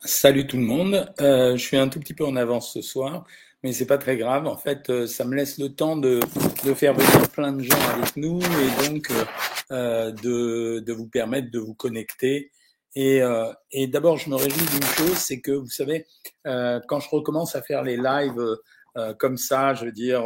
Salut tout le monde. Euh, je suis un tout petit peu en avance ce soir, mais c'est pas très grave. En fait, euh, ça me laisse le temps de, de, faire venir plein de gens avec nous et donc euh, euh de, de, vous permettre de vous connecter. Et, euh, et d'abord, je me réjouis d'une chose, c'est que vous savez, euh, quand je recommence à faire les lives comme ça, je veux dire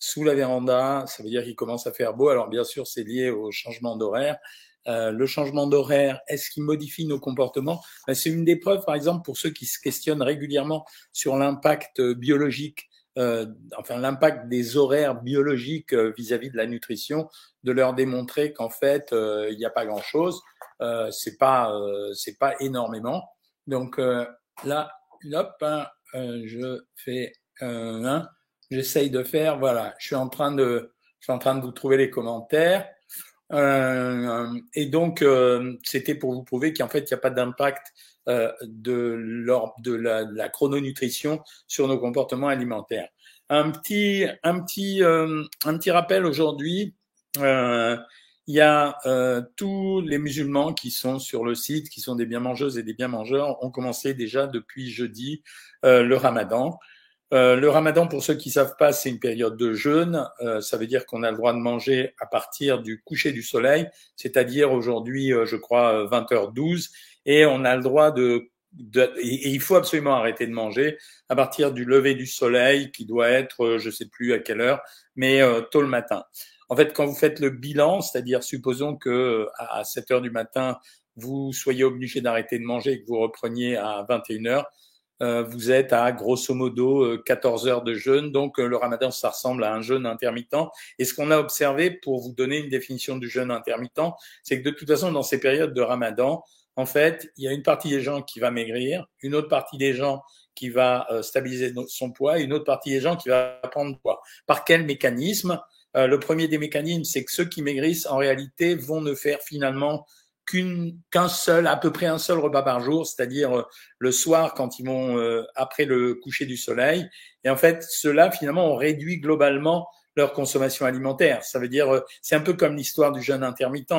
sous la véranda, ça veut dire qu'il commence à faire beau. Alors bien sûr, c'est lié au changement d'horaire. Euh, le changement d'horaire, est-ce qu'il modifie nos comportements? Ben, C'est une des preuves, par exemple, pour ceux qui se questionnent régulièrement sur l'impact biologique, euh, enfin l'impact des horaires biologiques euh, vis-à-vis de la nutrition, de leur démontrer qu'en fait, euh, il n'y a pas grand-chose, euh, c'est pas, c'est pas énormément. Donc là, hop, hein, je fais un, j'essaye de faire, voilà, je suis en train de, je suis en train de vous trouver les commentaires. Euh, et donc, euh, c'était pour vous prouver qu'en fait, il n'y a pas d'impact euh, de, la chrononutrition sur nos comportements alimentaires. Un petit, un petit, un petit rappel aujourd'hui. il y a tous les musulmans qui sont sur le site, qui sont des bien mangeuses et des bien mangeurs, ont commencé déjà depuis jeudi le ramadan. Euh, le ramadan, pour ceux qui savent pas, c'est une période de jeûne. Euh, ça veut dire qu'on a le droit de manger à partir du coucher du soleil, c'est-à-dire aujourd'hui, euh, je crois, 20h12, et on a le droit de, de et, il faut absolument arrêter de manger à partir du lever du soleil, qui doit être, je sais plus à quelle heure, mais tôt le matin. En fait, quand vous faites le bilan, c'est-à-dire supposons que à 7 heures du matin, vous soyez obligé d'arrêter de manger et que vous repreniez à 21 heures, euh, vous êtes à grosso modo 14 euh, heures de jeûne. Donc euh, le ramadan, ça ressemble à un jeûne intermittent. Et ce qu'on a observé, pour vous donner une définition du jeûne intermittent, c'est que de toute façon, dans ces périodes de ramadan, en fait, il y a une partie des gens qui va maigrir, une autre partie des gens qui va stabiliser son poids et une autre partie des gens qui va prendre poids. Par quel mécanisme? Le premier des mécanismes, c'est que ceux qui maigrissent, en réalité, vont ne faire finalement qu'un seul, à peu près un seul repas par jour, c'est-à-dire euh, le soir quand ils vont euh, après le coucher du soleil. Et en fait, cela finalement on réduit globalement leur consommation alimentaire. Ça veut dire, euh, c'est un peu comme l'histoire du jeûne intermittent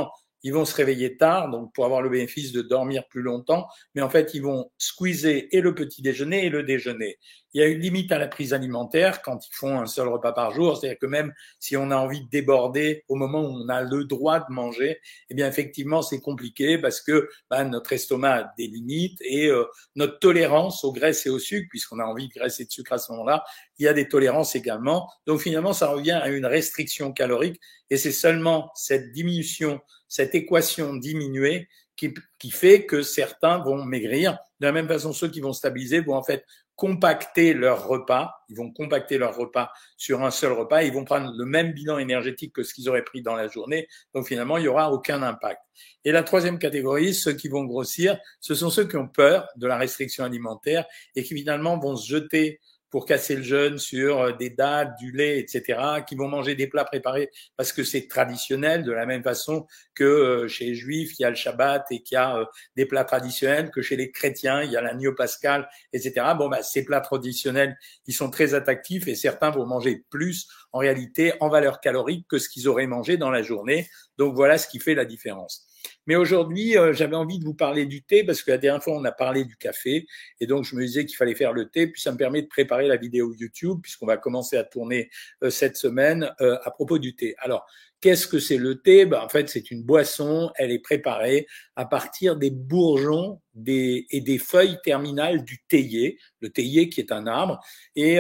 ils vont se réveiller tard, donc pour avoir le bénéfice de dormir plus longtemps, mais en fait, ils vont squeezer et le petit déjeuner et le déjeuner. Il y a une limite à la prise alimentaire quand ils font un seul repas par jour, c'est-à-dire que même si on a envie de déborder au moment où on a le droit de manger, eh bien effectivement c'est compliqué parce que bah, notre estomac a des limites et euh, notre tolérance aux graisses et au sucre, puisqu'on a envie de graisse et de sucre à ce moment-là, il y a des tolérances également. Donc finalement, ça revient à une restriction calorique et c'est seulement cette diminution cette équation diminuée qui, qui, fait que certains vont maigrir. De la même façon, ceux qui vont stabiliser vont en fait compacter leur repas. Ils vont compacter leur repas sur un seul repas. Ils vont prendre le même bilan énergétique que ce qu'ils auraient pris dans la journée. Donc finalement, il n'y aura aucun impact. Et la troisième catégorie, ceux qui vont grossir, ce sont ceux qui ont peur de la restriction alimentaire et qui finalement vont se jeter pour casser le jeûne sur euh, des dates, du lait, etc., qui vont manger des plats préparés parce que c'est traditionnel, de la même façon que euh, chez les juifs, il y a le Shabbat et qu'il y a euh, des plats traditionnels, que chez les chrétiens, il y a l'agneau pascal, etc. Bon, bah, ces plats traditionnels, ils sont très attractifs et certains vont manger plus en réalité en valeur calorique que ce qu'ils auraient mangé dans la journée. Donc voilà ce qui fait la différence. Mais aujourd'hui, euh, j'avais envie de vous parler du thé parce que la dernière fois, on a parlé du café. Et donc, je me disais qu'il fallait faire le thé. Puis ça me permet de préparer la vidéo YouTube puisqu'on va commencer à tourner euh, cette semaine euh, à propos du thé. Alors, qu'est-ce que c'est le thé? Ben, En fait, c'est une boisson. Elle est préparée à partir des bourgeons des, et des feuilles terminales du théier. Le théier qui est un arbre. Et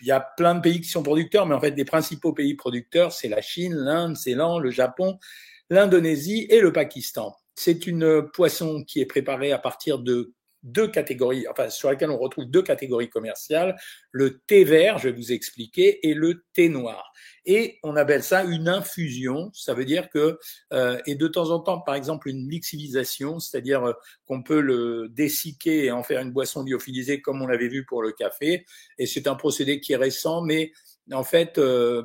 il y a plein de pays qui sont producteurs, mais en fait, les principaux pays producteurs, c'est la Chine, l'Inde, Ceylan, le Japon l'Indonésie et le Pakistan. C'est une poisson qui est préparée à partir de deux catégories, enfin sur laquelle on retrouve deux catégories commerciales, le thé vert, je vais vous expliquer, et le thé noir. Et on appelle ça une infusion, ça veut dire que, euh, et de temps en temps, par exemple, une lixivisation, c'est-à-dire euh, qu'on peut le dessiquer et en faire une boisson lyophilisée comme on l'avait vu pour le café, et c'est un procédé qui est récent, mais en fait, euh,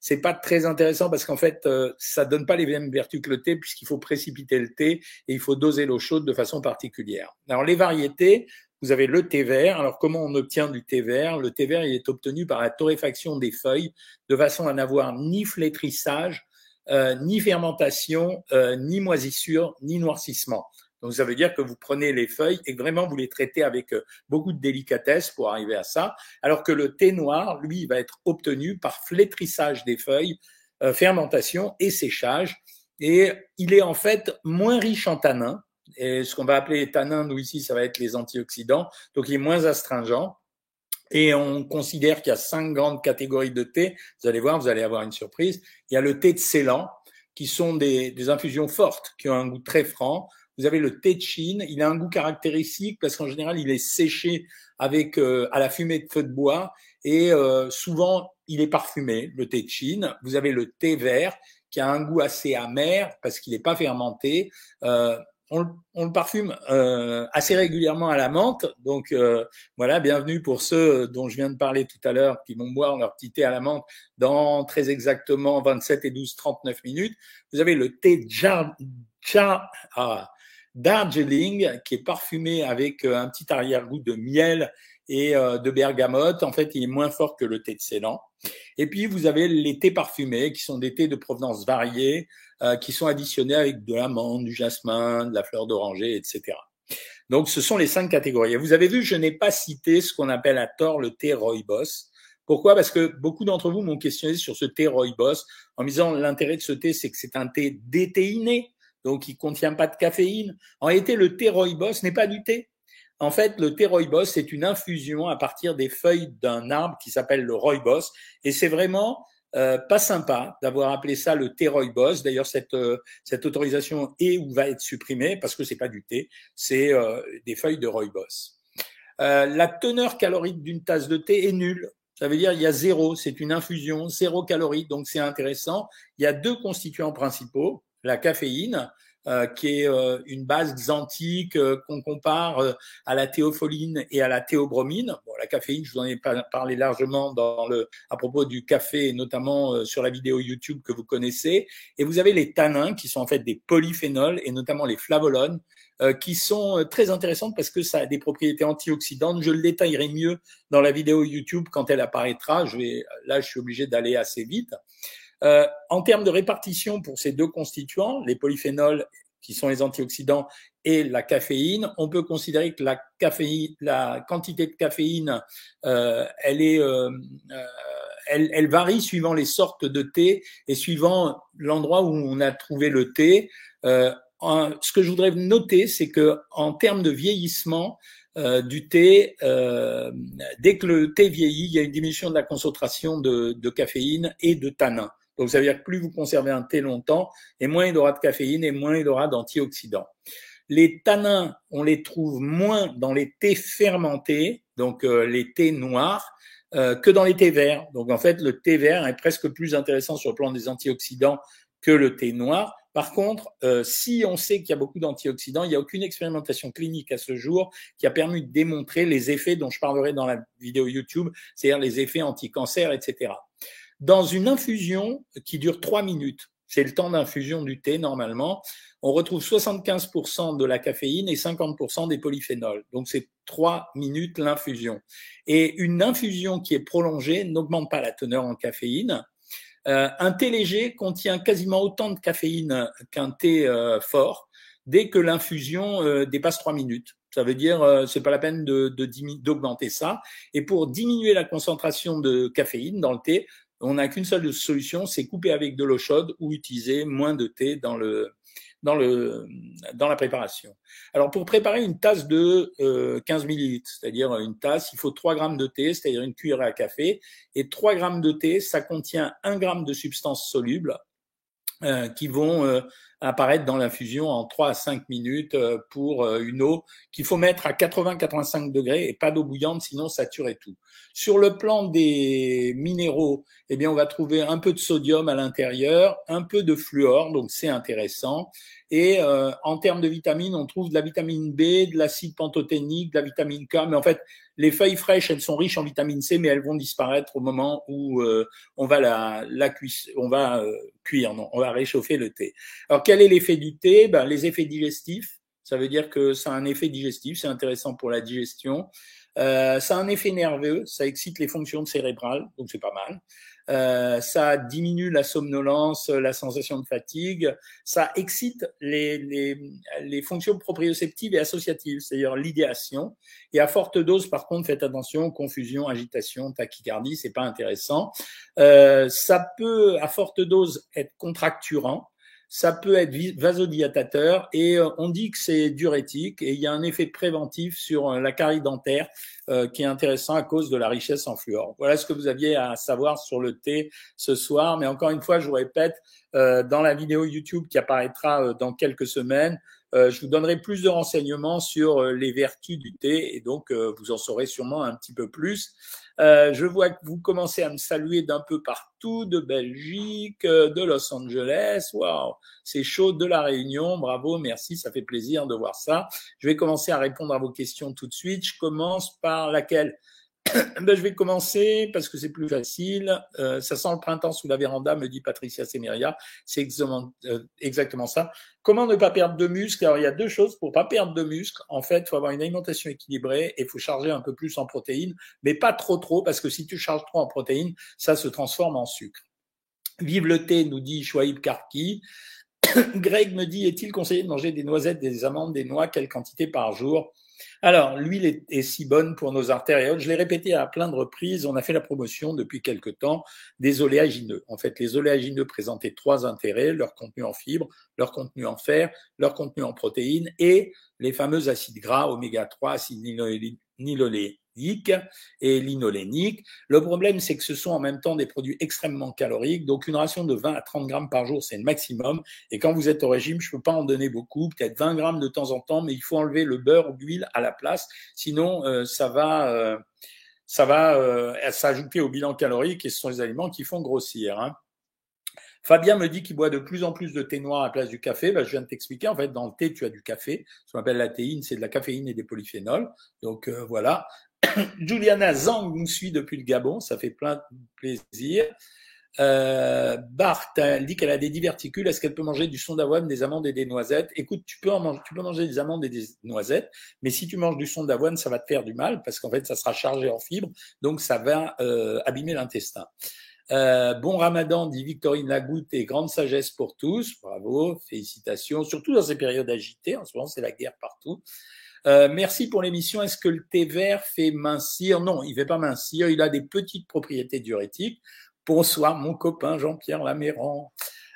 c'est pas très intéressant parce qu'en fait, euh, ça donne pas les mêmes vertus que le thé puisqu'il faut précipiter le thé et il faut doser l'eau chaude de façon particulière. Alors les variétés, vous avez le thé vert. Alors comment on obtient du thé vert? Le thé vert, il est obtenu par la torréfaction des feuilles de façon à n'avoir ni flétrissage, euh, ni fermentation, euh, ni moisissure, ni noircissement. Donc ça veut dire que vous prenez les feuilles et vraiment vous les traitez avec euh, beaucoup de délicatesse pour arriver à ça, alors que le thé noir, lui, va être obtenu par flétrissage des feuilles, euh, fermentation et séchage. Et il est en fait moins riche en tanins. Et ce qu'on va appeler les tanins, nous ici, ça va être les antioxydants. Donc il est moins astringent. Et on considère qu'il y a cinq grandes catégories de thé. Vous allez voir, vous allez avoir une surprise. Il y a le thé de Ceylan, qui sont des, des infusions fortes, qui ont un goût très franc. Vous avez le thé de Chine, il a un goût caractéristique parce qu'en général, il est séché avec euh, à la fumée de feu de bois et euh, souvent il est parfumé, le thé de Chine. Vous avez le thé vert qui a un goût assez amer parce qu'il n'est pas fermenté. Euh, on, on, le parfume euh, assez régulièrement à la menthe. Donc euh, voilà, bienvenue pour ceux dont je viens de parler tout à l'heure qui vont boire leur petit thé à la menthe dans très exactement 27 et 12, 39 minutes. Vous avez le thé jar, ah, Darjeeling qui est parfumé avec euh, un petit arrière-goût de miel et euh, de bergamote. En fait, il est moins fort que le thé de Ceylan. Et puis, vous avez les thés parfumés qui sont des thés de provenance variée, euh, qui sont additionnés avec de l'amande, du jasmin, de la fleur d'oranger, etc. Donc, ce sont les cinq catégories. Et vous avez vu, je n'ai pas cité ce qu'on appelle à tort le thé rooibos. Pourquoi? Parce que beaucoup d'entre vous m'ont questionné sur ce thé rooibos en me disant l'intérêt de ce thé, c'est que c'est un thé déthéiné, donc il contient pas de caféine. En réalité, le thé rooibos n'est pas du thé. En fait, le thé rooibos, c'est une infusion à partir des feuilles d'un arbre qui s'appelle le rooibos. Et c'est vraiment euh, pas sympa d'avoir appelé ça le thé rooibos. D'ailleurs, cette, euh, cette autorisation est ou va être supprimée parce que c'est pas du thé, c'est euh, des feuilles de rooibos. la teneur calorique d'une tasse de thé est nulle. Ça veut dire il y a zéro, c'est une infusion, zéro calorie, donc c'est intéressant. Il y a deux constituants principaux, la caféine, euh, qui est euh, une base xanthique euh, qu'on compare à la théopholine et à la théobromine. Bon, la caféine, je vous en ai parlé largement dans le, à propos du café, notamment sur la vidéo YouTube que vous connaissez. Et vous avez les tanins, qui sont en fait des polyphénols, et notamment les flavolones, qui sont très intéressantes parce que ça a des propriétés antioxydantes. Je le détaillerai mieux dans la vidéo YouTube quand elle apparaîtra. Je vais, là, je suis obligé d'aller assez vite. Euh, en termes de répartition pour ces deux constituants, les polyphénols qui sont les antioxydants et la caféine, on peut considérer que la caféine, la quantité de caféine, euh, elle est, euh, euh elle, elle, varie suivant les sortes de thé et suivant l'endroit où on a trouvé le thé. Euh, ce que je voudrais noter, c'est que en termes de vieillissement, euh, du thé, euh, dès que le thé vieillit, il y a une diminution de la concentration de, de caféine et de tanin. Donc, ça veut dire que plus vous conservez un thé longtemps, et moins il aura de caféine et moins il aura d'antioxydants. Les tanins, on les trouve moins dans les thés fermentés, donc euh, les thés noirs, euh, que dans les thés verts. Donc, en fait, le thé vert est presque plus intéressant sur le plan des antioxydants que le thé noir. Par contre, euh, si on sait qu'il y a beaucoup d'antioxydants, il n'y a aucune expérimentation clinique à ce jour qui a permis de démontrer les effets dont je parlerai dans la vidéo YouTube, c'est-à-dire les effets anti-cancer, etc dans une infusion qui dure trois minutes. C'est le temps d'infusion du thé normalement. On retrouve 75% de la caféine et 50% des polyphénols. Donc c'est trois minutes l'infusion. Et une infusion qui est prolongée n'augmente pas la teneur en caféine. Euh, un thé léger contient quasiment autant de caféine qu'un thé euh, fort dès que l'infusion euh, dépasse trois minutes. Ça veut dire euh, c'est pas la peine d'augmenter ça. Et pour diminuer la concentration de caféine dans le thé, on n'a qu'une seule solution, c'est couper avec de l'eau chaude ou utiliser moins de thé dans le dans le dans la préparation. Alors pour préparer une tasse de 15 euh, millilitres, c'est-à-dire une tasse, il faut 3 grammes de thé, c'est-à-dire une cuillère à café, et 3 grammes de thé, ça contient 1 gramme de substances solubles euh, qui vont euh, apparaître dans l'infusion en 3 à 5 minutes euh, pour une eau qu'il faut mettre à 80-85 degrés et pas d'eau bouillante, sinon ça tout. Sur le plan des minéraux, eh bien, on va trouver un peu de sodium à l'intérieur, un peu de fluor, donc c'est intéressant. Et en termes de vitamines, on trouve de la vitamine B, de l'acide pantothénique, de la vitamine K, mais en fait, les feuilles fraîches, elles sont riches en vitamine C, mais elles vont disparaître au moment où euh, on va la, la cuire, on va euh, cuire, non, on va réchauffer le thé. Alors quel est l'effet du thé? Ben, Les effets digestifs, ça veut dire que ça a un effet digestif, c'est intéressant pour la digestion. Euh, ça a un effet nerveux, ça excite les fonctions cérébrales, donc c'est pas mal. euh, ça diminue la somnolence, la sensation de fatigue, ça excite les, les, les fonctions proprioceptives et associatives, c'est-à-dire l'idéation. Et à forte dose, par contre, faites attention, confusion, agitation, tachycardie, c'est pas intéressant. Euh, ça peut, à forte dose, être contracturant ça peut être vasodilatateur et euh, on dit que c'est diurétique et il y a un effet préventif sur euh, la carie dentaire euh, qui est intéressant à cause de la richesse en fluor. Voilà ce que vous aviez à savoir sur le thé ce soir. Mais encore une fois, je vous répète, dans la vidéo YouTube qui apparaîtra dans quelques semaines, je vous donnerai plus de renseignements sur les vertus du thé et donc vous en saurez sûrement un petit peu plus. Euh, je vois que vous commencez à me saluer d'un peu partout, de Belgique, euh, de Los Angeles. Waouh, c'est chaud de la Réunion. Bravo, merci, ça fait plaisir de voir ça. Je vais commencer à répondre à vos questions tout de suite. Je commence par laquelle? ben, je vais commencer parce que c'est plus facile. Euh, ça sent le printemps sous la véranda, me dit Patricia Semeria. C'est exactement, euh, exactement, ça. Comment ne pas perdre de muscle? Alors, il y a deux choses. Pour pas perdre de muscle, en fait, il faut avoir une alimentation équilibrée et il faut charger un peu plus en protéines, mais pas trop trop, parce que si tu charges trop en protéines, ça se transforme en sucre. Vive le thé, nous dit Chouaib Karki. Greg me dit, est-il conseillé de manger des noisettes, des amandes, des noix, quelle quantité par jour? Alors, l'huile est, si bonne pour nos artères Je l'ai répété à plein de reprises. On a fait la promotion depuis quelque temps des oléagineux. En fait, les oléagineux présentaient trois intérêts leur contenu en fibres, leur contenu en fer, leur contenu en protéines et les fameux acides gras oméga 3, acides niloléniques et linolénique. Le problème, c'est que ce sont en même temps des produits extrêmement caloriques. Donc, une ration de 20 à 30 grammes par jour, c'est le maximum. Et quand vous êtes au régime, je ne peux pas en donner beaucoup, peut-être 20 grammes de temps en temps, mais il faut enlever le beurre ou l'huile à la place. Sinon, euh, ça va, euh, ça va euh, s'ajouter au bilan calorique et ce sont les aliments qui font grossir. Hein. Fabien me dit qu'il boit de plus en plus de thé noir à la place du café. Ben, je viens de t'expliquer. En fait, dans le thé, tu as du café. Ce qu'on appelle la théine, c'est de la caféine et des polyphénols. Donc voilà. Juliana Zang nous suit depuis le Gabon, ça fait plein de plaisir. Euh, Bart elle dit qu'elle a des diverticules. Est-ce qu'elle peut manger du son d'avoine, des amandes et des noisettes? Écoute, tu peux, en manger, tu peux manger des amandes et des noisettes, mais si tu manges du son d'avoine, ça va te faire du mal parce qu'en fait, ça sera chargé en fibres, donc ça va euh, abîmer l'intestin. Euh, bon Ramadan, dit Victorine Lagoutte, et grande sagesse pour tous. Bravo, félicitations, surtout dans ces périodes agitées. En ce moment, c'est la guerre partout. Euh, merci pour l'émission. Est-ce que le thé vert fait mincir? Non, il ne fait pas mincir. Il a des petites propriétés diurétiques. Bonsoir, mon copain Jean-Pierre Laméran.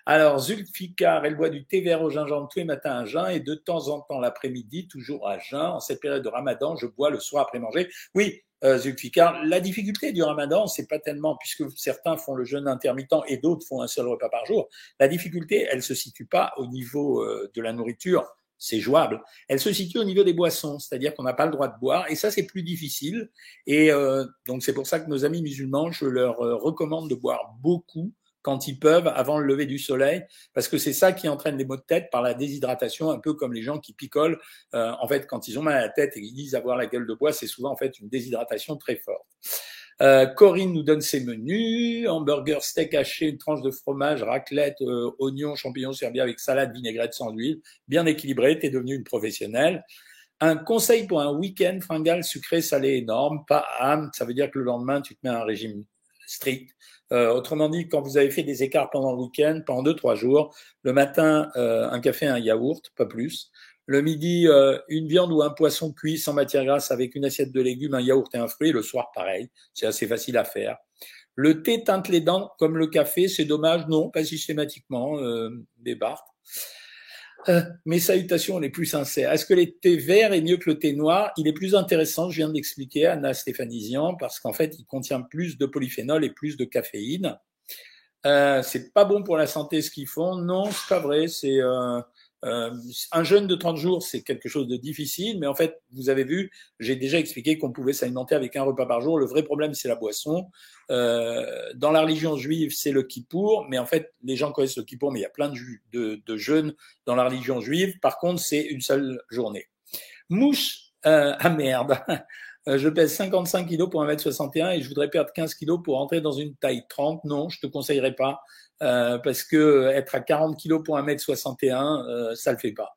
Alors, Zulfikar, elle boit du thé vert au gingembre tous les matins à jeun et de temps en temps l'après-midi, toujours à jeun. En cette période de ramadan, je bois le soir après manger. Oui, euh, la difficulté du ramadan, c'est pas tellement, puisque certains font le jeûne intermittent et d'autres font un seul repas par jour, la difficulté, elle se situe pas au niveau euh, de la nourriture c'est jouable. Elle se situe au niveau des boissons, c'est-à-dire qu'on n'a pas le droit de boire, et ça c'est plus difficile. Et euh, donc c'est pour ça que nos amis musulmans, je leur euh, recommande de boire beaucoup quand ils peuvent avant le lever du soleil, parce que c'est ça qui entraîne des maux de tête par la déshydratation, un peu comme les gens qui picolent. Euh, en fait, quand ils ont mal à la tête et qu'ils disent avoir la gueule de bois, c'est souvent en fait une déshydratation très forte. Euh, Corinne nous donne ses menus hamburger, steak haché, une tranche de fromage, raclette, euh, oignons, champignons servis avec salade, vinaigrette sans huile, bien équilibré. T'es devenue une professionnelle. Un conseil pour un week-end fringal sucré, salé, énorme, pas âme. Ça veut dire que le lendemain, tu te mets un régime strict. Euh, autrement dit, quand vous avez fait des écarts pendant le week-end, pendant deux, trois jours, le matin, euh, un café, un yaourt, pas plus. Le midi, euh, une viande ou un poisson cuit sans matière grasse avec une assiette de légumes, un yaourt et un fruit. Le soir, pareil. C'est assez facile à faire. Le thé teinte les dents comme le café. C'est dommage. Non, pas systématiquement. Euh, des euh, mes salutations les plus sincères. Est-ce que le thé vert est mieux que le thé noir? Il est plus intéressant, je viens d'expliquer, Anna Stéphanisian, parce qu'en fait, il contient plus de polyphénol et plus de caféine. Euh, c'est pas bon pour la santé ce qu'ils font. Non, c'est pas vrai. C'est euh, euh, un jeûne de 30 jours, c'est quelque chose de difficile, mais en fait, vous avez vu, j'ai déjà expliqué qu'on pouvait s'alimenter avec un repas par jour. Le vrai problème, c'est la boisson. Euh, dans la religion juive, c'est le kippour, mais en fait, les gens connaissent le kippour, mais il y a plein de, jeûnes dans la religion juive. Par contre, c'est une seule journée. Mouche, euh, ah merde, euh, je pèse 55 kilos pour 1m61 et je voudrais perdre 15 kilos pour entrer dans une taille 30. Non, je te conseillerais pas. Euh, parce que être à 40 kilos pour 1m61, euh, ça le fait pas.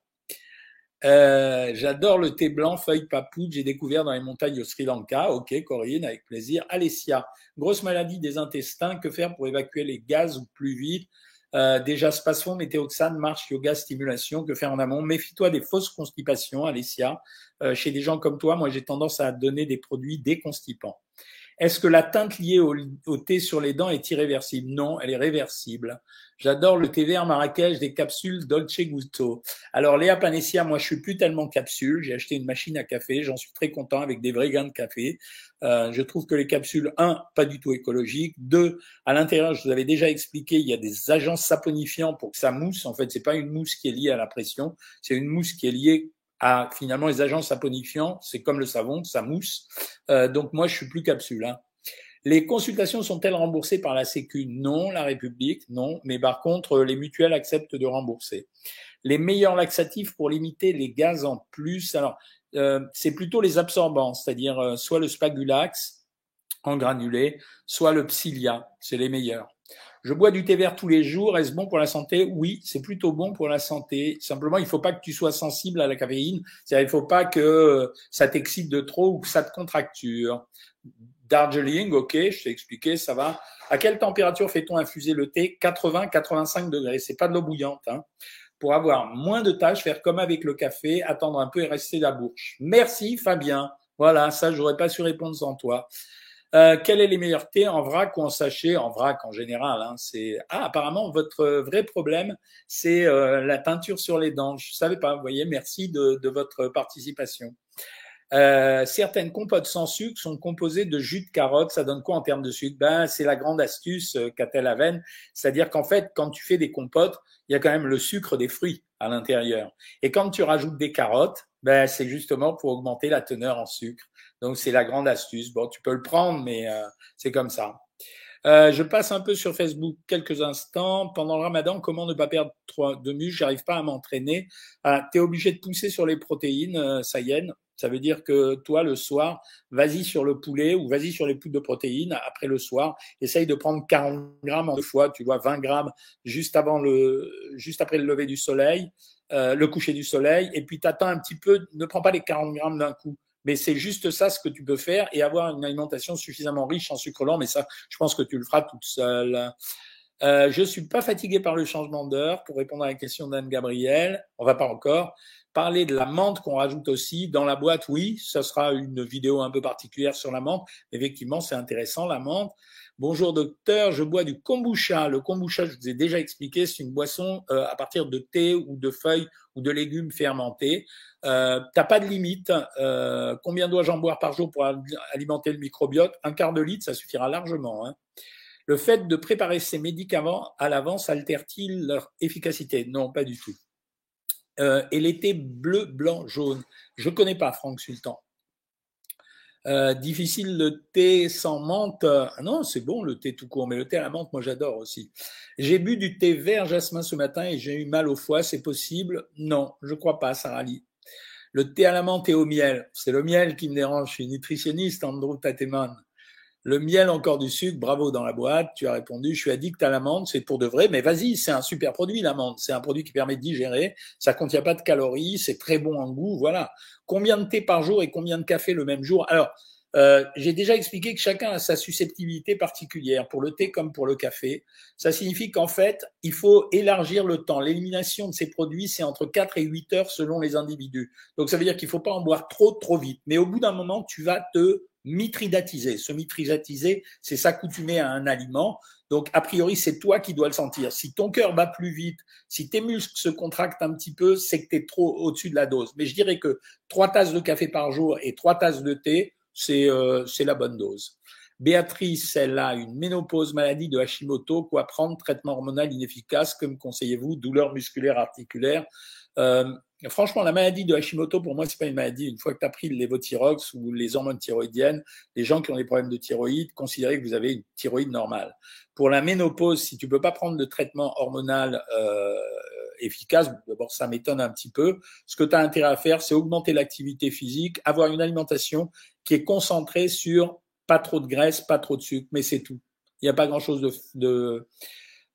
Euh, J'adore le thé blanc, feuille papoude. J'ai découvert dans les montagnes au Sri Lanka. Ok, Corinne, avec plaisir. Alessia, grosse maladie des intestins. Que faire pour évacuer les gaz ou plus vite? Euh, Déjà, spasfon, météoxane, marche, yoga, stimulation. Que faire en amont? Méfie-toi des fausses constipations, Alessia. Euh, chez des gens comme toi, moi, j'ai tendance à donner des produits déconstipants. Est-ce que la teinte liée au, thé sur les dents est irréversible? Non, elle est réversible. J'adore le thé vert Marrakech des capsules Dolce Gusto. Alors Léa Panessia, moi je suis plus tellement capsule. J'ai acheté une machine à café. J'en suis très content avec des vrais gains de café. Euh, je trouve que les capsules, un, pas du tout écologiques. Deux, à l'intérieur, je vous avais déjà expliqué, il y a des agents saponifiants pour que ça mousse. En fait, c'est pas une mousse qui est liée à la pression, c'est une mousse qui est liée à finalement les agents saponifiants, c'est comme le savon, ça mousse. Euh, donc moi, je suis plus capsule. Hein. Les consultations sont-elles remboursées par la Sécu? Non, la République, non. Mais par contre, les mutuelles acceptent de rembourser. Les meilleurs laxatifs pour limiter les gaz en plus, alors euh, c'est plutôt les absorbants, c'est-à-dire euh, soit le spagulax en granulé, soit le psyllia, c'est les meilleurs. Je bois du thé vert tous les jours. Est-ce bon pour la santé? Oui, c'est plutôt bon pour la santé. Simplement, il ne faut pas que tu sois sensible à la caféine. C'est-à-dire, il ne faut pas que ça t'excite de trop ou que ça te contracture. Darjeeling, ok, je t'ai expliqué, ça va. À quelle température fait-on infuser le thé? 80-85 degrés. C'est pas de l'eau bouillante. Hein. Pour avoir moins de tâches, faire comme avec le café, attendre un peu et rester la bouche. Merci Fabien. Voilà, ça, j'aurais pas su répondre sans toi. Euh, quel est les meilleurs thés en vrac ou en sachet? En vrac en général. Hein, c'est ah apparemment votre vrai problème c'est euh, la peinture sur les dents. Je savais pas. Vous voyez, merci de, de votre participation. Euh, certaines compotes sans sucre sont composées de jus de carotte. Ça donne quoi en termes de sucre? Ben c'est la grande astuce euh, qu'a-t-elle la veine. C'est-à-dire qu'en fait, quand tu fais des compotes, il y a quand même le sucre des fruits à l'intérieur. Et quand tu rajoutes des carottes, ben c'est justement pour augmenter la teneur en sucre. Donc c'est la grande astuce. Bon, tu peux le prendre, mais euh, c'est comme ça. Euh, je passe un peu sur Facebook quelques instants. Pendant le ramadan, comment ne pas perdre trop de muscles? J'arrive pas à m'entraîner. Ah, tu es obligé de pousser sur les protéines, euh, ça y est. Ça veut dire que toi, le soir, vas-y sur le poulet ou vas-y sur les poudres de protéines après le soir. Essaye de prendre 40 grammes en deux fois, tu vois, 20 grammes juste avant le, juste après le lever du soleil, le coucher du soleil. Et puis, t'attends un petit peu, ne prends pas les 40 grammes d'un coup. Mais c'est juste ça ce que tu peux faire et avoir une alimentation suffisamment riche en sucre lent. Mais ça, je pense que tu le feras toute seule. Euh, je suis pas fatigué par le changement d'heure. Pour répondre à la question d'Anne Gabriel, on va pas encore parler de la menthe qu'on rajoute aussi dans la boîte. Oui, ça sera une vidéo un peu particulière sur la menthe. Effectivement, c'est intéressant la menthe. Bonjour docteur, je bois du kombucha. Le kombucha, je vous ai déjà expliqué, c'est une boisson euh, à partir de thé ou de feuilles ou de légumes fermentés. Euh, T'as pas de limite. Euh, combien dois-je en boire par jour pour alimenter le microbiote? Un quart de litre, ça suffira largement. Hein. Le fait de préparer ces médicaments à l'avance altère-t-il leur efficacité? Non, pas du tout. Euh, et l'été bleu, blanc, jaune. Je connais pas Franck Sultan. Euh, difficile le thé sans menthe. Ah non, c'est bon le thé tout court, mais le thé à la menthe, moi j'adore aussi. J'ai bu du thé vert jasmin ce matin et j'ai eu mal au foie, c'est possible? Non, je crois pas, Sarah Lee. Le thé à la menthe et au miel, c'est le miel qui me dérange. Je suis nutritionniste, Andrew Tateman. Le miel, encore du sucre, bravo dans la boîte. Tu as répondu, je suis addict à l'amande, c'est pour de vrai. Mais vas-y, c'est un super produit, l'amande. C'est un produit qui permet de digérer. Ça contient pas de calories, c'est très bon en goût. Voilà. Combien de thé par jour et combien de café le même jour? Alors, euh, j'ai déjà expliqué que chacun a sa susceptibilité particulière pour le thé comme pour le café. Ça signifie qu'en fait, il faut élargir le temps. L'élimination de ces produits, c'est entre 4 et 8 heures selon les individus. Donc ça veut dire qu'il faut pas en boire trop trop vite. Mais au bout d'un moment, tu vas te mitridatiser. Se mitridatiser, c'est s'accoutumer à un aliment. Donc, a priori, c'est toi qui dois le sentir. Si ton cœur bat plus vite, si tes muscles se contractent un petit peu, c'est que tu es trop au-dessus de la dose. Mais je dirais que trois tasses de café par jour et trois tasses de thé, c'est euh, la bonne dose. Béatrice, elle a une ménopause, maladie de Hashimoto, quoi prendre, traitement hormonal inefficace, comme conseillez-vous, douleur musculaire articulaire. Euh, franchement, la maladie de Hashimoto, pour moi, c'est pas une maladie. Une fois que tu as pris le lévothyrox ou les hormones thyroïdiennes, les gens qui ont des problèmes de thyroïde, considérez que vous avez une thyroïde normale. Pour la ménopause, si tu peux pas prendre de traitement hormonal euh, efficace, d'abord ça m'étonne un petit peu. Ce que tu intérêt à faire, c'est augmenter l'activité physique, avoir une alimentation qui est concentrée sur pas trop de graisse, pas trop de sucre, mais c'est tout. Il n'y a pas grand-chose de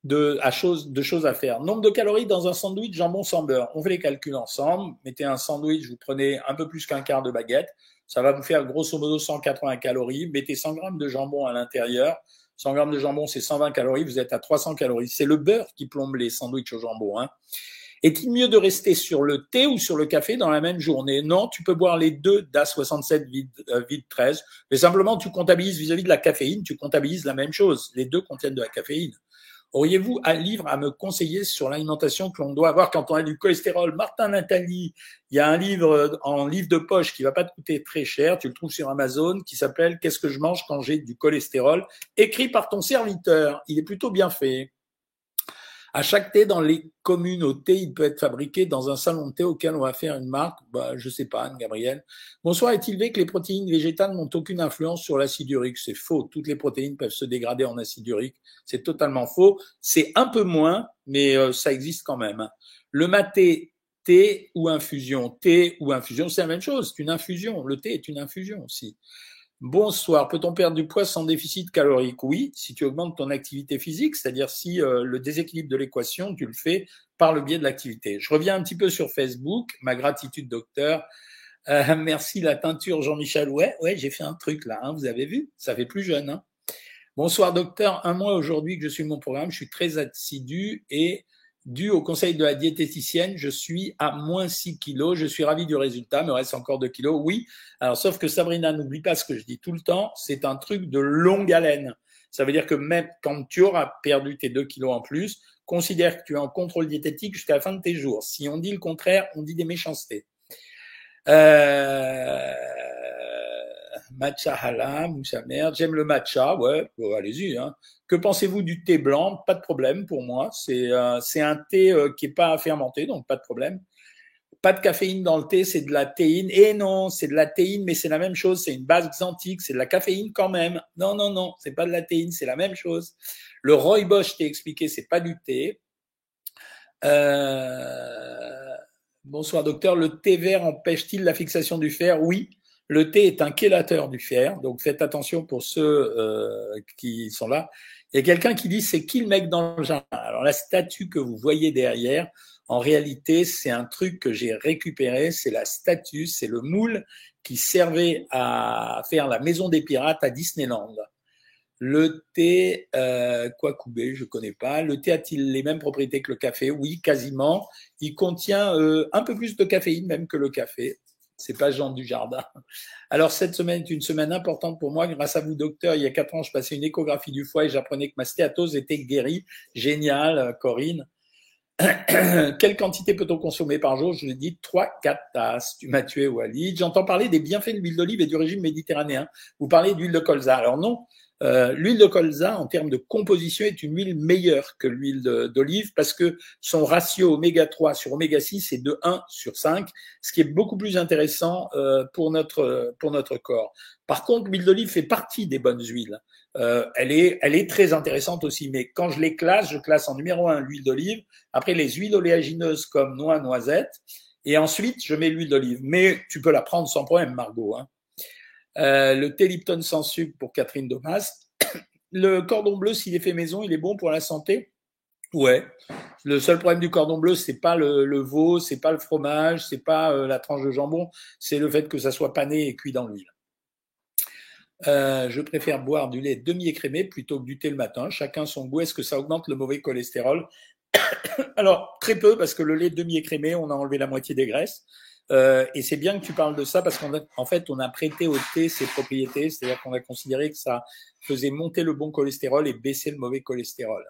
de, à chose, de choses à faire. Nombre de calories dans un sandwich jambon sans beurre. On fait les calculs ensemble. Mettez un sandwich, vous prenez un peu plus qu'un quart de baguette. Ça va vous faire grosso modo 180 calories. Mettez 100 grammes de jambon à l'intérieur. 100 grammes de jambon, c'est 120 calories. Vous êtes à 300 calories. C'est le beurre qui plombe les sandwichs au jambon. Hein. Est-il mieux de rester sur le thé ou sur le café dans la même journée? Non, tu peux boire les deux DA67 vide, euh, vide 13, mais simplement tu comptabilises vis-à-vis de la caféine, tu comptabilises la même chose. Les deux contiennent de la caféine. Auriez-vous un livre à me conseiller sur l'alimentation que l'on doit avoir quand on a du cholestérol? Martin Nathalie, il y a un livre euh, en livre de poche qui va pas te coûter très cher, tu le trouves sur Amazon, qui s'appelle Qu'est-ce que je mange quand j'ai du cholestérol? Écrit par ton serviteur. Il est plutôt bien fait. À chaque thé dans les communautés, il peut être fabriqué dans un salon de thé auquel on va faire une marque. Bah, je sais pas, Anne Gabriel. Bonsoir, est-il vrai que les protéines végétales n'ont aucune influence sur l'acide urique? C'est faux. Toutes les protéines peuvent se dégrader en acide urique. C'est totalement faux. C'est un peu moins, mais euh, ça existe quand même. Le maté, thé ou infusion. Thé ou infusion, c'est la même chose. C'est une infusion. Le thé est une infusion aussi. Bonsoir. Peut-on perdre du poids sans déficit calorique? Oui, si tu augmentes ton activité physique, c'est-à-dire si euh, le déséquilibre de l'équation, tu le fais par le biais de l'activité. Je reviens un petit peu sur Facebook. Ma gratitude, docteur. Euh, merci la teinture, Jean-Michel. Ouais, ouais, j'ai fait un truc là. Hein, vous avez vu? Ça fait plus jeune. Hein Bonsoir, docteur. Un mois aujourd'hui que je suis mon programme. Je suis très assidu et dû au conseil de la diététicienne, je suis à moins 6 kilos. Je suis ravi du résultat, me reste encore 2 kilos. Oui, alors sauf que Sabrina, n'oublie pas ce que je dis tout le temps, c'est un truc de longue haleine. Ça veut dire que même quand tu auras perdu tes 2 kilos en plus, considère que tu es en contrôle diététique jusqu'à la fin de tes jours. Si on dit le contraire, on dit des méchancetés. Euh matcha hala, moussa merde. J'aime le matcha, ouais, allez-y. Hein. Que pensez-vous du thé blanc? Pas de problème pour moi. C'est euh, un thé euh, qui est pas fermenté, donc pas de problème. Pas de caféine dans le thé, c'est de la théine. Et non, c'est de la théine, mais c'est la même chose. C'est une base xanthique, c'est de la caféine quand même. Non, non, non, c'est pas de la théine, c'est la même chose. Le rooibos, je t'ai expliqué, c'est pas du thé. Euh... Bonsoir docteur, le thé vert empêche-t-il la fixation du fer? Oui, le thé est un chélateur du fer, donc faites attention pour ceux euh, qui sont là. Il y a quelqu'un qui dit c'est qui le mec dans le jardin? Alors la statue que vous voyez derrière, en réalité, c'est un truc que j'ai récupéré, c'est la statue, c'est le moule qui servait à faire la maison des pirates à Disneyland. Le thé, euh, quoi couper, je connais pas. Le thé a-t-il les mêmes propriétés que le café? Oui, quasiment. Il contient euh, un peu plus de caféine même que le café. C'est pas Jean du Jardin. Alors, cette semaine est une semaine importante pour moi. Grâce à vous, docteur, il y a quatre ans, je passais une échographie du foie et j'apprenais que ma stéatose était guérie. Génial, Corinne. Quelle quantité peut-on consommer par jour? Je l'ai dit, 3-4 tasses. Tu m'as tué, Walid. J'entends parler des bienfaits de l'huile d'olive et du régime méditerranéen. Vous parlez d'huile de colza. Alors non, euh, l'huile de colza, en termes de composition, est une huile meilleure que l'huile d'olive parce que son ratio oméga 3 sur oméga 6 est de 1 sur 5, ce qui est beaucoup plus intéressant euh, pour, notre, pour notre corps. Par contre, l'huile d'olive fait partie des bonnes huiles. Euh, elle, est, elle est très intéressante aussi, mais quand je les classe, je classe en numéro 1 l'huile d'olive, après les huiles oléagineuses comme noix, noisette, et ensuite je mets l'huile d'olive. Mais tu peux la prendre sans problème, Margot. Hein. Euh, le thé Lipton sans sucre pour Catherine Domas. Le cordon bleu, s'il est fait maison, il est bon pour la santé? Ouais. Le seul problème du cordon bleu, c'est pas le, le veau, c'est pas le fromage, c'est pas euh, la tranche de jambon, c'est le fait que ça soit pané et cuit dans l'huile. Euh, je préfère boire du lait demi-écrémé plutôt que du thé le matin. Chacun son goût. Est-ce que ça augmente le mauvais cholestérol? Alors, très peu, parce que le lait demi-écrémé, on a enlevé la moitié des graisses. Euh, et c'est bien que tu parles de ça parce qu'en fait, on a prêté au thé ses propriétés, c'est-à-dire qu'on a considéré que ça faisait monter le bon cholestérol et baisser le mauvais cholestérol.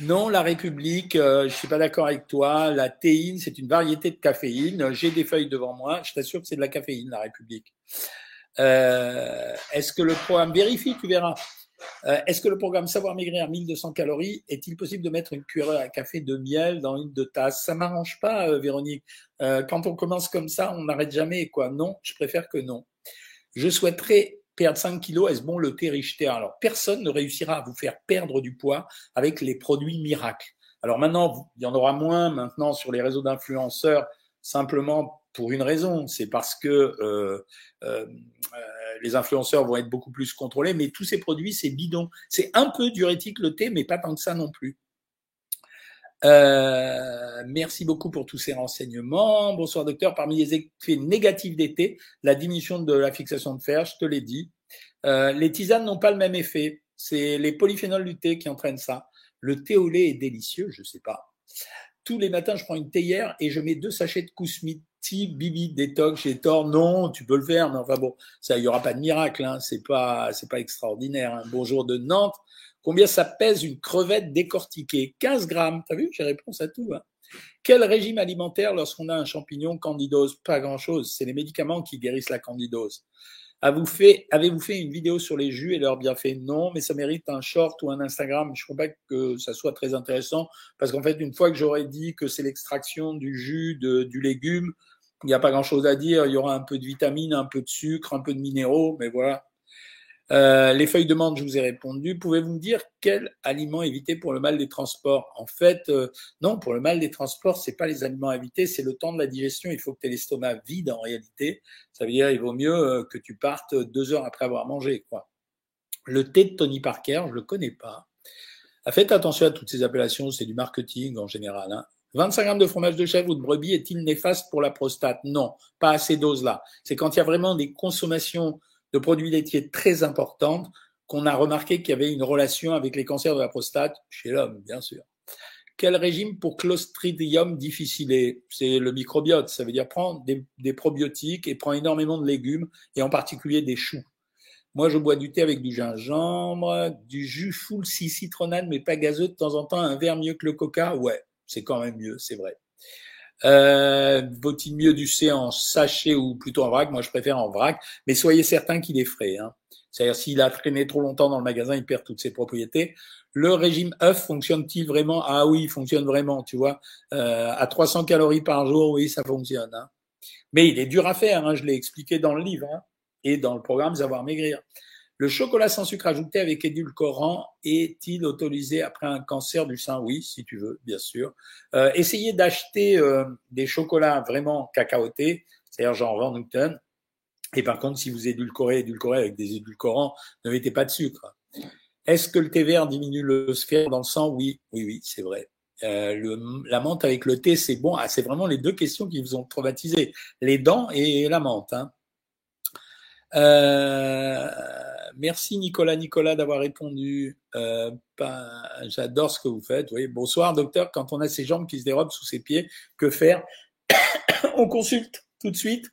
Non, la République, euh, je suis pas d'accord avec toi. La théine, c'est une variété de caféine. J'ai des feuilles devant moi. Je t'assure que c'est de la caféine, la République. Euh, Est-ce que le programme vérifie Tu verras. Euh, est-ce que le programme Savoir Maigrir 1200 calories, est-il possible de mettre une cuillère à café de miel dans une de tasses Ça m'arrange pas, euh, Véronique. Euh, quand on commence comme ça, on n'arrête jamais. quoi. Non, je préfère que non. Je souhaiterais perdre 5 kilos. Est-ce bon le thé Richter Alors, personne ne réussira à vous faire perdre du poids avec les produits miracles. Alors maintenant, il y en aura moins maintenant sur les réseaux d'influenceurs, simplement pour une raison, c'est parce que les influenceurs vont être beaucoup plus contrôlés, mais tous ces produits, c'est bidon. C'est un peu diurétique le thé, mais pas tant que ça non plus. Euh, merci beaucoup pour tous ces renseignements. Bonsoir docteur. Parmi les effets négatifs des thés, la diminution de la fixation de fer, je te l'ai dit. Euh, les tisanes n'ont pas le même effet. C'est les polyphénols du thé qui entraînent ça. Le thé au lait est délicieux, je sais pas. Tous les matins, je prends une théière et je mets deux sachets de Kousmiti, Bibi, Détox. J'ai tort. Non, tu peux le faire, mais enfin bon, ça, il y aura pas de miracle. Hein. C'est pas, c'est pas extraordinaire. Hein. Bonjour de Nantes. Combien ça pèse une crevette décortiquée? 15 grammes. T'as vu J'ai réponse à tout. Hein. Quel régime alimentaire lorsqu'on a un champignon candidose? Pas grand-chose. C'est les médicaments qui guérissent la candidose. Avez-vous fait, avez fait une vidéo sur les jus et leurs bienfaits? Non, mais ça mérite un short ou un Instagram. Je ne crois pas que ça soit très intéressant parce qu'en fait, une fois que j'aurais dit que c'est l'extraction du jus du légume, il n'y a pas grand-chose à dire. Il y aura un peu de vitamines, un peu de sucre, un peu de minéraux, mais voilà. Euh, les feuilles de menthe, je vous ai répondu. Pouvez-vous me dire quel aliment éviter pour le mal des transports? En fait, euh, non, pour le mal des transports, c'est pas les aliments à éviter, c'est le temps de la digestion. Il faut que tu aies l'estomac vide en réalité. Ça veut dire il vaut mieux euh, que tu partes deux heures après avoir mangé. Quoi. Le thé de Tony Parker, je le connais pas. Ah, faites attention à toutes ces appellations, c'est du marketing en général. Hein. 25 grammes de fromage de chèvre ou de brebis est-il néfaste pour la prostate? Non, pas à ces doses-là. C'est quand il y a vraiment des consommations de produits laitiers très importantes qu'on a remarqué qu'il y avait une relation avec les cancers de la prostate chez l'homme, bien sûr. Quel régime pour Clostridium difficile? C'est le microbiote, ça veut dire prendre des, probiotiques et prendre énormément de légumes, et en particulier des choux. Moi, je bois du thé avec du gingembre, du jus full 6 citronade, mais pas gazeux de temps en temps, un verre mieux que le coca? Ouais, c'est quand même mieux, c'est vrai. Euh, Vaut-il mieux du C en sachet ou plutôt en vrac? Moi, je préfère en vrac, mais soyez certain qu'il est frais. Hein. C'est-à-dire, s'il a traîné trop longtemps dans le magasin, il perd toutes ses propriétés. Le régime œuf fonctionne-t-il vraiment? Ah oui, il fonctionne vraiment, tu vois. Euh, à 300 calories par jour, oui, ça fonctionne. Hein. Mais il est dur à faire, hein, je l'ai expliqué dans le livre hein, et dans le programme Savoir Maigrir. Le chocolat sans sucre ajouté avec édulcorant est-il autorisé après un cancer du sein? Oui, si tu veux, bien sûr. Euh, essayez d'acheter euh, des chocolats vraiment cacaotés, c'est-à-dire genre Van Houten. Et par contre, si vous édulcorez, édulcorez avec des édulcorants, ne mettez pas de sucre. Est-ce que le thé vert diminue le sphère dans le sang? Oui, oui, oui, c'est vrai. Euh, la menthe avec le thé, c'est bon. Ah, c'est vraiment les deux questions qui vous ont traumatisé. Les dents et la menthe. Hein. Merci Nicolas Nicolas d'avoir répondu. Euh, J'adore ce que vous faites. Bonsoir docteur. Quand on a ses jambes qui se dérobent sous ses pieds, que faire? On consulte tout de suite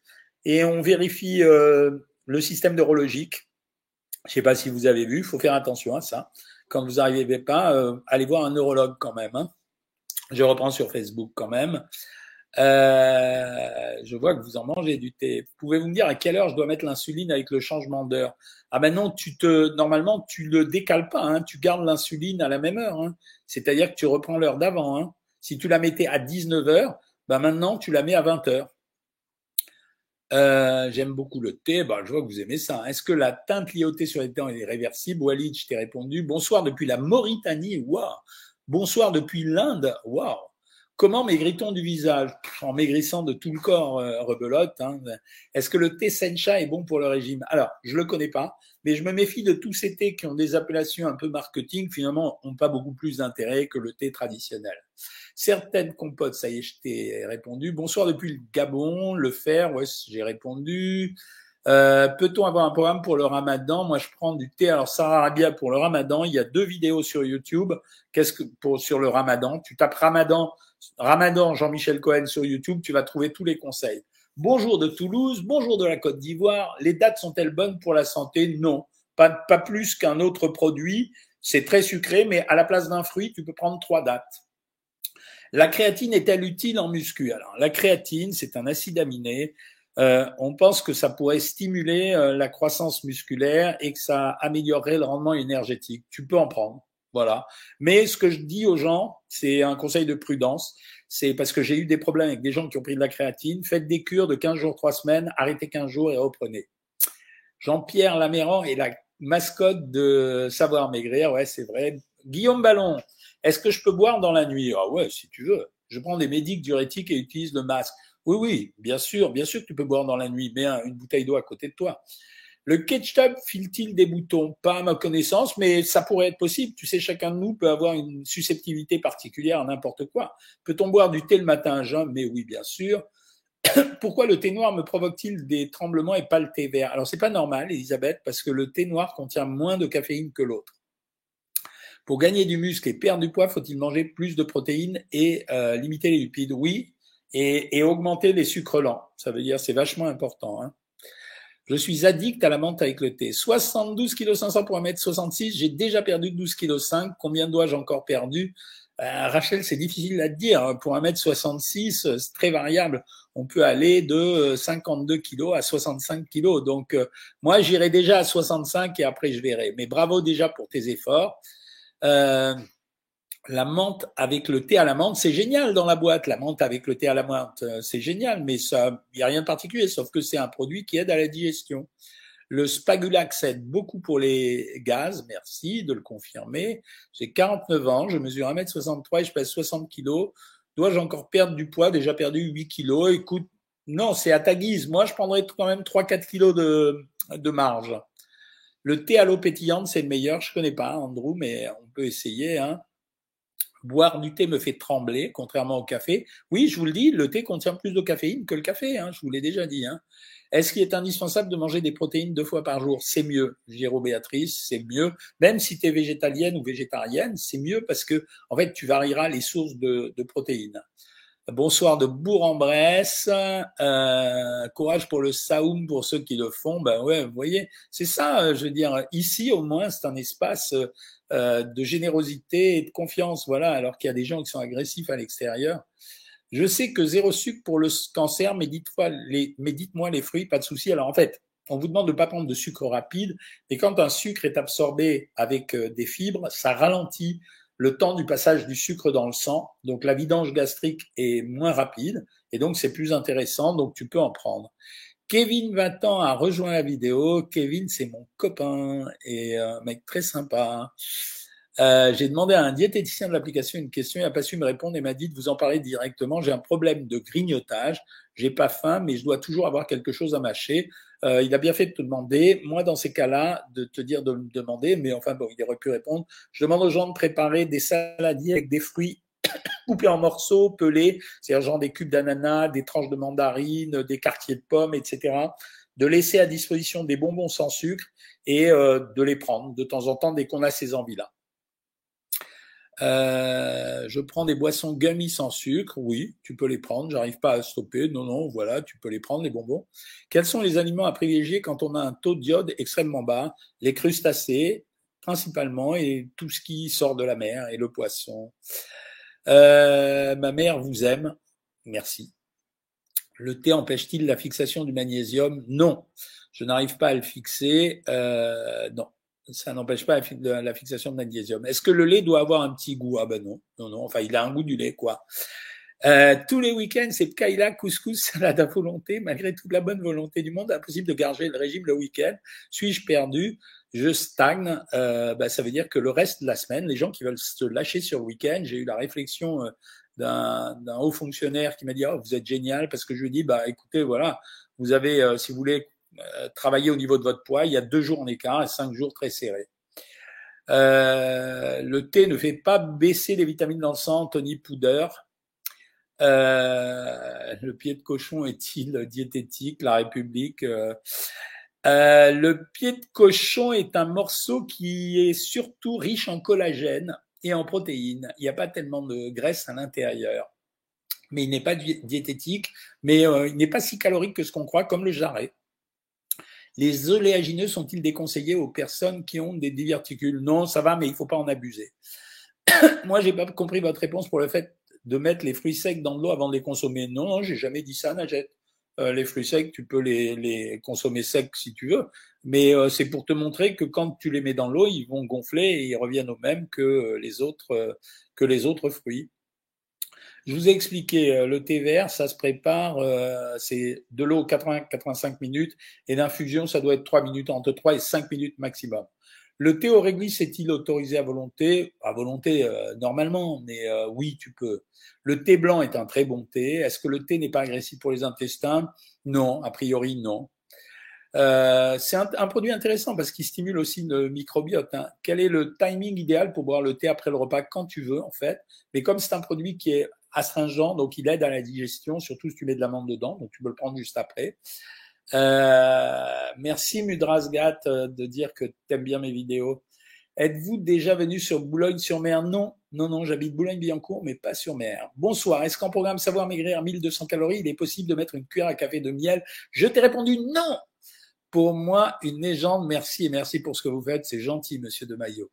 et on vérifie euh, le système neurologique. Je ne sais pas si vous avez vu. Il faut faire attention à ça. Quand vous n'arrivez pas, euh, allez voir un neurologue quand même. Hein. Je reprends sur Facebook quand même. Euh, je vois que vous en mangez du thé. Pouvez-vous me dire à quelle heure je dois mettre l'insuline avec le changement d'heure? Ah ben non, tu te normalement tu le décales pas, hein, tu gardes l'insuline à la même heure. Hein. C'est-à-dire que tu reprends l'heure d'avant. Hein. Si tu la mettais à 19 heures, ben maintenant tu la mets à 20 heures. Euh, J'aime beaucoup le thé. Ben, je vois que vous aimez ça. Est-ce que la teinte thé sur les dents est réversible? Walid, je t'ai répondu. Bonsoir depuis la Mauritanie. Waouh. Bonsoir depuis l'Inde. Waouh. Comment maigrit-on du visage? En maigrissant de tout le corps, euh, rebelote. Hein. Est-ce que le thé sencha est bon pour le régime? Alors, je le connais pas, mais je me méfie de tous ces thés qui ont des appellations un peu marketing, finalement, n'ont pas beaucoup plus d'intérêt que le thé traditionnel. Certaines compotes, ça y est, je t'ai répondu. Bonsoir depuis le Gabon, le fer, ouais, j'ai répondu. Euh, Peut-on avoir un programme pour le ramadan? Moi, je prends du thé. Alors, Sarah Arabia pour le ramadan, il y a deux vidéos sur YouTube. Qu'est-ce que pour sur le ramadan? Tu tapes ramadan Ramadan Jean-Michel Cohen sur YouTube, tu vas trouver tous les conseils. Bonjour de Toulouse, bonjour de la Côte d'Ivoire. Les dates sont-elles bonnes pour la santé? Non, pas, plus qu'un autre produit. C'est très sucré, mais à la place d'un fruit, tu peux prendre trois dates. La créatine est-elle utile en muscu? Alors, la créatine, c'est un acide aminé. Euh, on pense que ça pourrait stimuler euh, la croissance musculaire et que ça améliorerait le rendement énergétique. Tu peux en prendre. Voilà. Mais ce que je dis aux gens, c'est un conseil de prudence. C'est parce que j'ai eu des problèmes avec des gens qui ont pris de la créatine. Faites des cures de 15 jours, 3 semaines, arrêtez 15 jours et reprenez. Jean-Pierre Laméran est la mascotte de Savoir Maigrir. Ouais, c'est vrai. Guillaume Ballon, est-ce que je peux boire dans la nuit? Ah ouais, si tu veux. Je prends des médics diurétiques et utilise le masque. Oui, oui, bien sûr, bien sûr que tu peux boire dans la nuit. Mets une bouteille d'eau à côté de toi. Le ketchup file-t-il des boutons? Pas à ma connaissance, mais ça pourrait être possible. Tu sais, chacun de nous peut avoir une susceptibilité particulière à n'importe quoi. Peut-on boire du thé le matin à jeun? Mais oui, bien sûr. Pourquoi le thé noir me provoque-t-il des tremblements et pas le thé vert? Alors c'est pas normal, Elisabeth, parce que le thé noir contient moins de caféine que l'autre. Pour gagner du muscle et perdre du poids, faut-il manger plus de protéines et euh, limiter les lipides? Oui, et, et, augmenter les sucres lents. Ça veut dire c'est vachement important. Hein. Je suis addict à la menthe avec le thé. 72 kg 500 pour 1m66. J'ai déjà perdu 12 kg 5. Combien dois-je encore perdu? Euh, Rachel, c'est difficile à dire. Hein. Pour 1m66, euh, c'est très variable. On peut aller de 52 kg à 65 kg. Donc, moi, j'irai déjà à 65 et après, je verrai. Mais bravo déjà pour tes efforts. Euh, la menthe avec le thé à la menthe, c'est génial dans la boîte. La menthe avec le thé à la menthe, euh, c'est génial, mais ça, il n'y a rien de particulier, sauf que c'est un produit qui aide à la digestion. Le spagulax aide beaucoup pour les gaz, merci de le confirmer. J'ai 49 ans, je mesure 1m63 et je pèse 60 kg. Dois-je encore perdre du poids? Déjà perdu 8 kg. Écoute, non, c'est à ta guise. Moi, je prendrais quand même 3-4 kg de, de marge. Le thé à l'eau pétillante, c'est le meilleur. Je connais pas, Andrew, mais on peut essayer. Hein. Boire du thé me fait trembler, contrairement au café. Oui, je vous le dis, le thé contient plus de caféine que le café. Hein, je vous l'ai déjà dit. Hein. Est-ce qu'il est indispensable de manger des protéines deux fois par jour? C'est mieux, Géraud Béatrice, c'est mieux. Même si tu es végétalienne ou végétarienne, c'est mieux parce que, en fait, tu varieras les sources de, de protéines. Bonsoir de Bourg-en-Bresse. Euh, courage pour le Saoum pour ceux qui le font. Ben ouais, vous voyez, c'est ça. Euh, je veux dire, ici au moins, c'est un espace euh, de générosité et de confiance. Voilà, alors qu'il y a des gens qui sont agressifs à l'extérieur. Je sais que zéro sucre pour le cancer, mais dites-moi les, mais dites-moi les fruits, pas de souci. Alors en fait, on vous demande de pas prendre de sucre rapide, mais quand un sucre est absorbé avec des fibres, ça ralentit le temps du passage du sucre dans le sang. Donc la vidange gastrique est moins rapide et donc c'est plus intéressant, donc tu peux en prendre. Kevin 20 ans a rejoint la vidéo. Kevin, c'est mon copain et un mec très sympa. Euh, j'ai demandé à un diététicien de l'application une question, il n'a pas su me répondre et m'a dit de vous en parler directement. J'ai un problème de grignotage, j'ai pas faim, mais je dois toujours avoir quelque chose à mâcher. Euh, il a bien fait de te demander. Moi, dans ces cas-là, de te dire de me demander, mais enfin bon, il aurait pu répondre. Je demande aux gens de préparer des saladiers avec des fruits coupés en morceaux, pelés, c'est-à-dire genre des cubes d'ananas, des tranches de mandarines, des quartiers de pommes, etc. De laisser à disposition des bonbons sans sucre et euh, de les prendre de temps en temps dès qu'on a ces envies-là. Euh, je prends des boissons gummy sans sucre. Oui, tu peux les prendre. J'arrive pas à stopper. Non, non, voilà, tu peux les prendre, les bonbons. Quels sont les aliments à privilégier quand on a un taux d'iode extrêmement bas? Les crustacés, principalement, et tout ce qui sort de la mer, et le poisson. Euh, ma mère vous aime. Merci. Le thé empêche-t-il la fixation du magnésium? Non. Je n'arrive pas à le fixer. Euh, non ça n'empêche pas la fixation de magnésium. Est-ce que le lait doit avoir un petit goût? Ah ben non, non, non. Enfin, il a un goût du lait, quoi. Euh, tous les week-ends, c'est kaila, couscous, salade à volonté. Malgré toute la bonne volonté du monde, impossible de garder le régime le week-end. Suis-je perdu? Je stagne. Euh, bah, ça veut dire que le reste de la semaine, les gens qui veulent se lâcher sur le week-end, j'ai eu la réflexion euh, d'un haut fonctionnaire qui m'a dit oh, vous êtes génial parce que je lui dis bah écoutez voilà vous avez euh, si vous voulez euh, travailler au niveau de votre poids. Il y a deux jours en écart et cinq jours très serrés. Euh, le thé ne fait pas baisser les vitamines dans le sang, Tony Pouder. Euh, le pied de cochon est-il diététique? La République. Euh, euh, le pied de cochon est un morceau qui est surtout riche en collagène et en protéines. Il n'y a pas tellement de graisse à l'intérieur. Mais il n'est pas diététique, mais il n'est pas si calorique que ce qu'on croit, comme le jarret. Les oléagineux sont-ils déconseillés aux personnes qui ont des diverticules? Non, ça va, mais il ne faut pas en abuser. Moi, j'ai pas compris votre réponse pour le fait de mettre les fruits secs dans de l'eau avant de les consommer. Non, non, j'ai jamais dit ça, Najette. Euh, les fruits secs, tu peux les, consommer secs si tu veux, mais euh, c'est pour te montrer que quand tu les mets dans l'eau, ils vont gonfler et ils reviennent au même que les autres, euh, que les autres fruits. Je vous ai expliqué, euh, le thé vert, ça se prépare, euh, c'est de l'eau 80-85 minutes et d'infusion, ça doit être 3 minutes, entre 3 et 5 minutes maximum. Le thé au réglisse est-il autorisé à volonté? À volonté, euh, normalement, mais oui, tu peux. Le thé blanc est un très bon thé. Est-ce que le thé n'est pas agressif pour les intestins? Non, a priori, non. Euh, c'est un, un, produit intéressant parce qu'il stimule aussi le microbiote. Hein. Quel est le timing idéal pour boire le thé après le repas quand tu veux en fait? Mais comme c'est un produit qui est astringent, donc il aide à la digestion, surtout si tu mets de l'amande dedans, donc tu peux le prendre juste après. Euh, merci Mudrasgat euh, de dire que tu aimes bien mes vidéos. Êtes-vous déjà venu sur Boulogne-sur-Mer? Non, non, non, j'habite Boulogne-Billancourt, mais pas sur mer. Bonsoir. Est-ce qu'en programme Savoir Maigrir 1200 calories, il est possible de mettre une cuillère à café de miel? Je t'ai répondu non. Pour moi, une légende. Merci et merci pour ce que vous faites. C'est gentil, monsieur de Maillot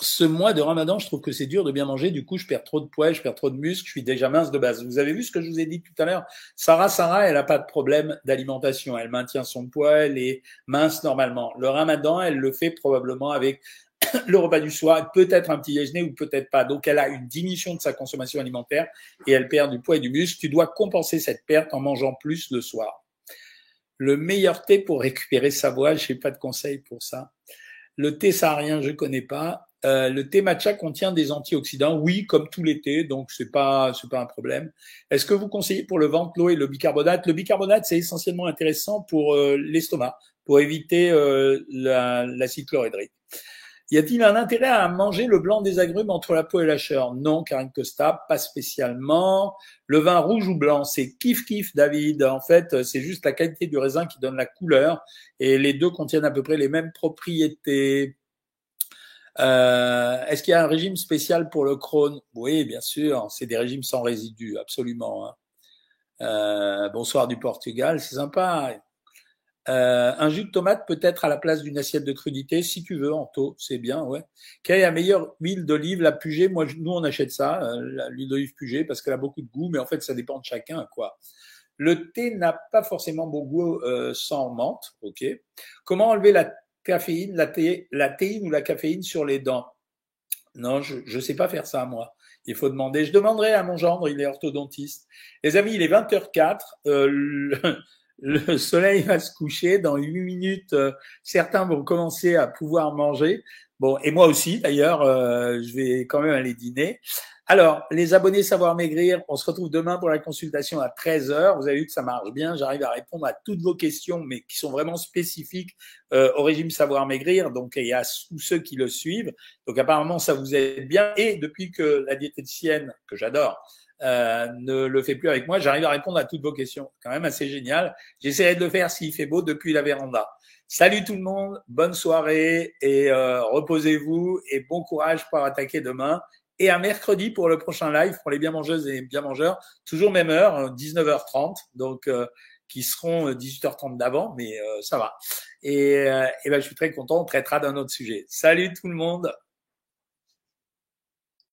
ce mois de Ramadan, je trouve que c'est dur de bien manger. Du coup, je perds trop de poids, je perds trop de muscles. Je suis déjà mince de base. Vous avez vu ce que je vous ai dit tout à l'heure? Sarah, Sarah, elle n'a pas de problème d'alimentation. Elle maintient son poids, elle est mince normalement. Le Ramadan, elle le fait probablement avec le repas du soir, peut-être un petit déjeuner ou peut-être pas. Donc, elle a une diminution de sa consommation alimentaire et elle perd du poids et du muscle. Tu dois compenser cette perte en mangeant plus le soir. Le meilleur thé pour récupérer sa voix, je n'ai pas de conseil pour ça. Le thé saharien, je connais pas. Euh, le thé matcha contient des antioxydants, oui, comme tout thés, donc c'est pas c'est pas un problème. Est-ce que vous conseillez pour le ventre l'eau et le bicarbonate? Le bicarbonate c'est essentiellement intéressant pour euh, l'estomac, pour éviter euh, l'acide chlorhydrique. Y a-t-il un intérêt à manger le blanc des agrumes entre la peau et la chair? Non, Karine Costa, pas spécialement. Le vin rouge ou blanc, c'est kiff kiff, David. En fait, c'est juste la qualité du raisin qui donne la couleur, et les deux contiennent à peu près les mêmes propriétés. Euh, Est-ce qu'il y a un régime spécial pour le Crohn Oui, bien sûr. C'est des régimes sans résidus, absolument. Hein. Euh, bonsoir du Portugal, c'est sympa. Euh, un jus de tomate peut-être à la place d'une assiette de crudité, si tu veux, en taux, c'est bien, ouais. Quelle est la meilleure huile d'olive, la Puget? Moi, nous, on achète ça, euh, l'huile d'olive Puget, parce qu'elle a beaucoup de goût, mais en fait, ça dépend de chacun, quoi. Le thé n'a pas forcément bon goût euh, sans menthe, ok. Comment enlever la la théine ou la caféine sur les dents. Non, je ne sais pas faire ça, moi. Il faut demander. Je demanderai à mon gendre, il est orthodontiste. Les amis, il est 20h04. Euh, le, soleil va se coucher. Dans 8 minutes, euh, certains vont commencer à pouvoir manger. Bon, et moi aussi, d'ailleurs, euh, je vais quand même aller dîner. Alors, les abonnés Savoir Maigrir, on se retrouve demain pour la consultation à 13h. Vous avez vu que ça marche bien. J'arrive à répondre à toutes vos questions, mais qui sont vraiment spécifiques euh, au régime Savoir Maigrir. Donc, y a tous ceux qui le suivent. Donc, apparemment, ça vous aide bien. Et depuis que la diététicienne, que j'adore, euh, ne le fait plus avec moi, j'arrive à répondre à toutes vos questions. Quand même assez génial. J'essaierai de le faire s'il fait beau depuis la véranda. Salut tout le monde, bonne soirée et euh, reposez-vous et bon courage pour attaquer demain et à mercredi pour le prochain live pour les bien mangeuses et bien mangeurs, toujours même heure, 19h30, donc euh, qui seront 18h30 euh, d'avant, mais euh, ça va. Et, et ben, je suis très content, on traitera d'un autre sujet. Salut tout le monde